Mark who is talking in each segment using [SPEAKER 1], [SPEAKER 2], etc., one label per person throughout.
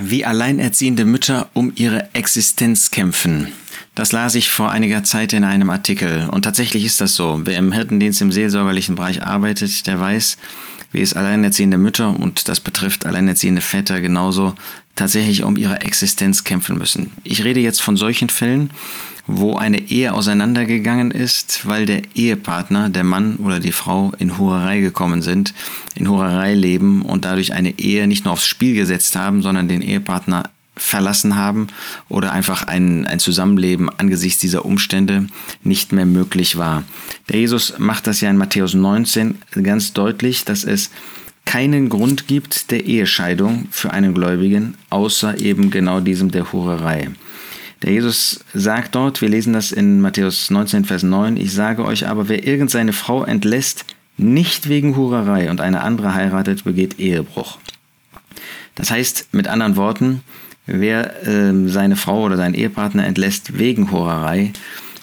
[SPEAKER 1] Wie alleinerziehende Mütter um ihre Existenz kämpfen. Das las ich vor einiger Zeit in einem Artikel. Und tatsächlich ist das so. Wer im Hirtendienst im seelsorgerlichen Bereich arbeitet, der weiß, wie es alleinerziehende Mütter, und das betrifft alleinerziehende Väter genauso, tatsächlich um ihre Existenz kämpfen müssen. Ich rede jetzt von solchen Fällen, wo eine Ehe auseinandergegangen ist, weil der Ehepartner, der Mann oder die Frau in Hurerei gekommen sind, in Hurerei leben und dadurch eine Ehe nicht nur aufs Spiel gesetzt haben, sondern den Ehepartner verlassen haben oder einfach ein, ein Zusammenleben angesichts dieser Umstände nicht mehr möglich war. Der Jesus macht das ja in Matthäus 19 ganz deutlich, dass es keinen Grund gibt der Ehescheidung für einen Gläubigen, außer eben genau diesem der Hurerei. Der Jesus sagt dort, wir lesen das in Matthäus 19, Vers 9, ich sage euch aber, wer irgend seine Frau entlässt, nicht wegen Hurerei und eine andere heiratet, begeht Ehebruch. Das heißt mit anderen Worten, wer äh, seine Frau oder seinen Ehepartner entlässt wegen Hurerei,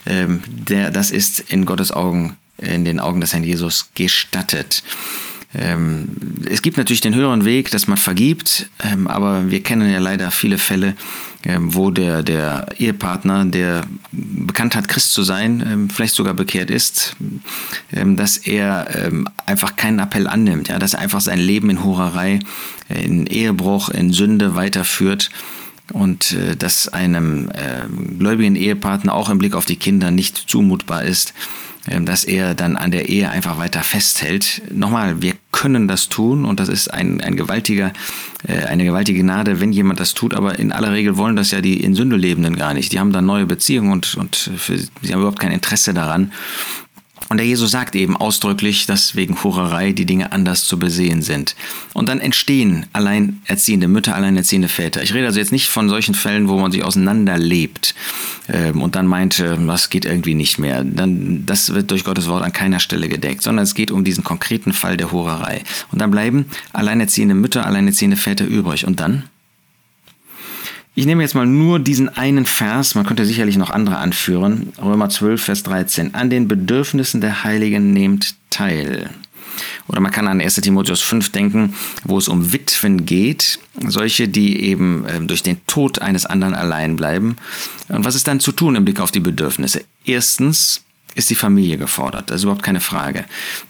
[SPEAKER 1] äh, der, das ist in Gottes Augen, in den Augen des Herrn Jesus gestattet. Ähm, es gibt natürlich den höheren Weg, dass man vergibt, ähm, aber wir kennen ja leider viele Fälle, ähm, wo der, der Ehepartner, der bekannt hat, Christ zu sein, vielleicht sogar bekehrt ist, dass er einfach keinen Appell annimmt, ja, dass er einfach sein Leben in Hurerei, in Ehebruch, in Sünde weiterführt und äh, dass einem äh, gläubigen Ehepartner auch im Blick auf die Kinder nicht zumutbar ist, ähm, dass er dann an der Ehe einfach weiter festhält. Nochmal, wir können das tun und das ist ein, ein gewaltiger, äh, eine gewaltige Gnade, wenn jemand das tut, aber in aller Regel wollen das ja die in Sünde Lebenden gar nicht. Die haben dann neue Beziehungen und, und für, sie haben überhaupt kein Interesse daran. Und der Jesus sagt eben ausdrücklich, dass wegen Hurerei die Dinge anders zu besehen sind. Und dann entstehen alleinerziehende Mütter, alleinerziehende Väter. Ich rede also jetzt nicht von solchen Fällen, wo man sich auseinanderlebt ähm, und dann meint, äh, das geht irgendwie nicht mehr. Dann, das wird durch Gottes Wort an keiner Stelle gedeckt, sondern es geht um diesen konkreten Fall der Hurerei. Und dann bleiben alleinerziehende Mütter, alleinerziehende Väter übrig. Und dann? Ich nehme jetzt mal nur diesen einen Vers, man könnte sicherlich noch andere anführen. Römer 12, Vers 13. An den Bedürfnissen der Heiligen nehmt teil. Oder man kann an 1 Timotheus 5 denken, wo es um Witwen geht, solche, die eben ähm, durch den Tod eines anderen allein bleiben. Und was ist dann zu tun im Blick auf die Bedürfnisse? Erstens, ist die Familie gefordert. Das ist überhaupt keine Frage.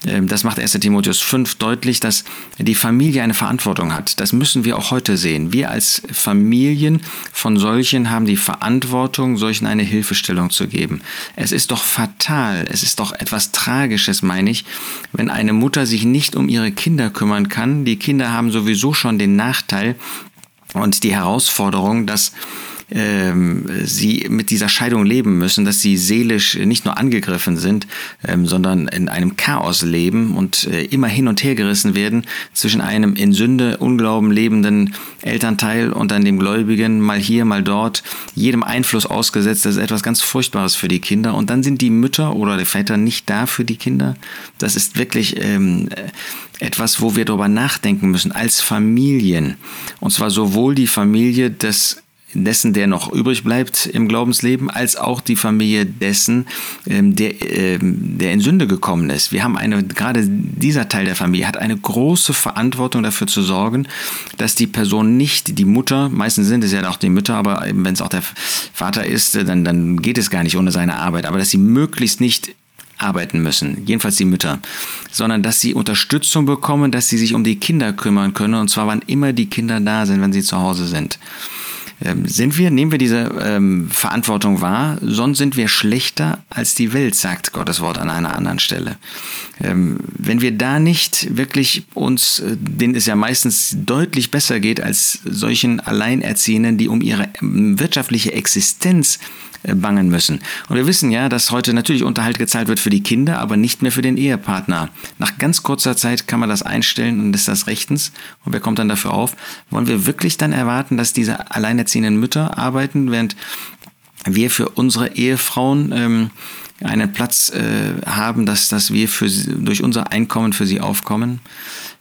[SPEAKER 1] Ähm, das macht 1 Timotheus 5 deutlich, dass die Familie eine Verantwortung hat. Das müssen wir auch heute sehen. Wir als Familien von solchen haben die Verantwortung, solchen eine Hilfestellung zu geben. Es ist doch fatal, es ist doch etwas Tragisches, meine ich, wenn eine Mutter sich nicht um ihre Kinder kümmern kann. Die Kinder haben sowieso schon den Nachteil und die Herausforderung, dass ähm, sie mit dieser Scheidung leben müssen, dass sie seelisch nicht nur angegriffen sind, ähm, sondern in einem Chaos leben und äh, immer hin und her gerissen werden zwischen einem in Sünde, Unglauben lebenden Elternteil und dann dem Gläubigen, mal hier, mal dort, jedem Einfluss ausgesetzt. Das ist etwas ganz Furchtbares für die Kinder. Und dann sind die Mütter oder die Väter nicht da für die Kinder. Das ist wirklich ähm, etwas, wo wir darüber nachdenken müssen als Familien. Und zwar sowohl die Familie des dessen, der noch übrig bleibt im Glaubensleben, als auch die Familie dessen, ähm, der, ähm, der in Sünde gekommen ist. Wir haben eine, gerade dieser Teil der Familie hat eine große Verantwortung dafür zu sorgen, dass die Person nicht, die Mutter, meistens sind es ja auch die Mütter, aber wenn es auch der Vater ist, dann, dann geht es gar nicht ohne seine Arbeit, aber dass sie möglichst nicht arbeiten müssen, jedenfalls die Mütter, sondern dass sie Unterstützung bekommen, dass sie sich um die Kinder kümmern können, und zwar wann immer die Kinder da sind, wenn sie zu Hause sind. Ähm, sind wir, nehmen wir diese ähm, Verantwortung wahr, sonst sind wir schlechter als die Welt, sagt Gottes Wort an einer anderen Stelle. Ähm, wenn wir da nicht wirklich uns, äh, denen es ja meistens deutlich besser geht als solchen Alleinerziehenden, die um ihre ähm, wirtschaftliche Existenz bangen müssen. Und wir wissen ja, dass heute natürlich Unterhalt gezahlt wird für die Kinder, aber nicht mehr für den Ehepartner. Nach ganz kurzer Zeit kann man das einstellen und ist das rechtens. Und wer kommt dann dafür auf? Wollen wir wirklich dann erwarten, dass diese alleinerziehenden Mütter arbeiten, während wir für unsere Ehefrauen ähm, einen Platz äh, haben, dass, dass wir für, durch unser Einkommen für sie aufkommen?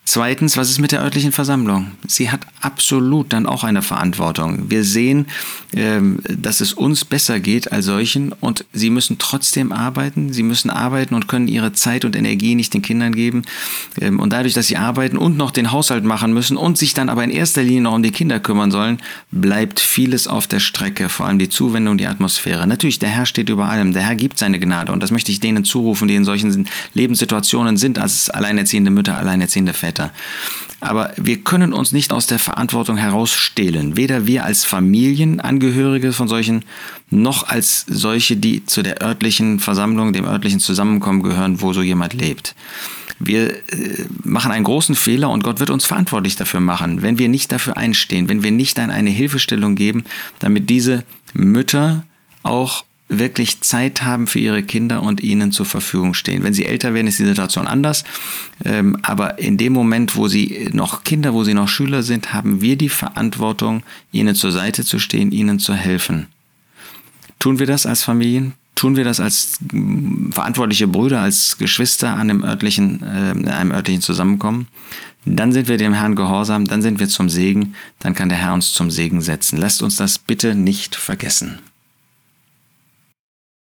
[SPEAKER 1] Zweitens, was ist mit der örtlichen Versammlung? Sie hat absolut dann auch eine Verantwortung. Wir sehen, ähm, dass es uns besser geht als solchen und sie müssen trotzdem arbeiten. Sie müssen arbeiten und können ihre Zeit und Energie nicht den Kindern geben. Ähm, und dadurch, dass sie arbeiten und noch den Haushalt machen müssen und sich dann aber in erster Linie noch um die Kinder kümmern sollen, bleibt vieles auf der Strecke, vor allem die Zuwendung, die Atmosphäre. Natürlich, der Herr steht über allem. Der Herr gibt seine Gnade und das möchte ich denen zurufen, die in solchen Lebenssituationen sind, als alleinerziehende Mütter, alleinerziehende Väter. Aber wir können uns nicht aus der Verantwortung herausstehlen. Weder wir als Familienangehörige von solchen, noch als solche, die zu der örtlichen Versammlung, dem örtlichen Zusammenkommen gehören, wo so jemand lebt. Wir äh, machen einen großen Fehler und Gott wird uns verantwortlich dafür machen, wenn wir nicht dafür einstehen, wenn wir nicht dann eine Hilfestellung geben, damit diese Mütter auch wirklich Zeit haben für ihre Kinder und ihnen zur Verfügung stehen. Wenn sie älter werden, ist die Situation anders. Ähm, aber in dem Moment, wo sie noch Kinder, wo sie noch Schüler sind, haben wir die Verantwortung, ihnen zur Seite zu stehen, ihnen zu helfen. Tun wir das als Familien? Tun wir das als mm, verantwortliche Brüder, als Geschwister an einem örtlichen, äh, einem örtlichen Zusammenkommen? Dann sind wir dem Herrn gehorsam, dann sind wir zum Segen, dann kann der Herr uns zum Segen setzen. Lasst uns das bitte nicht vergessen.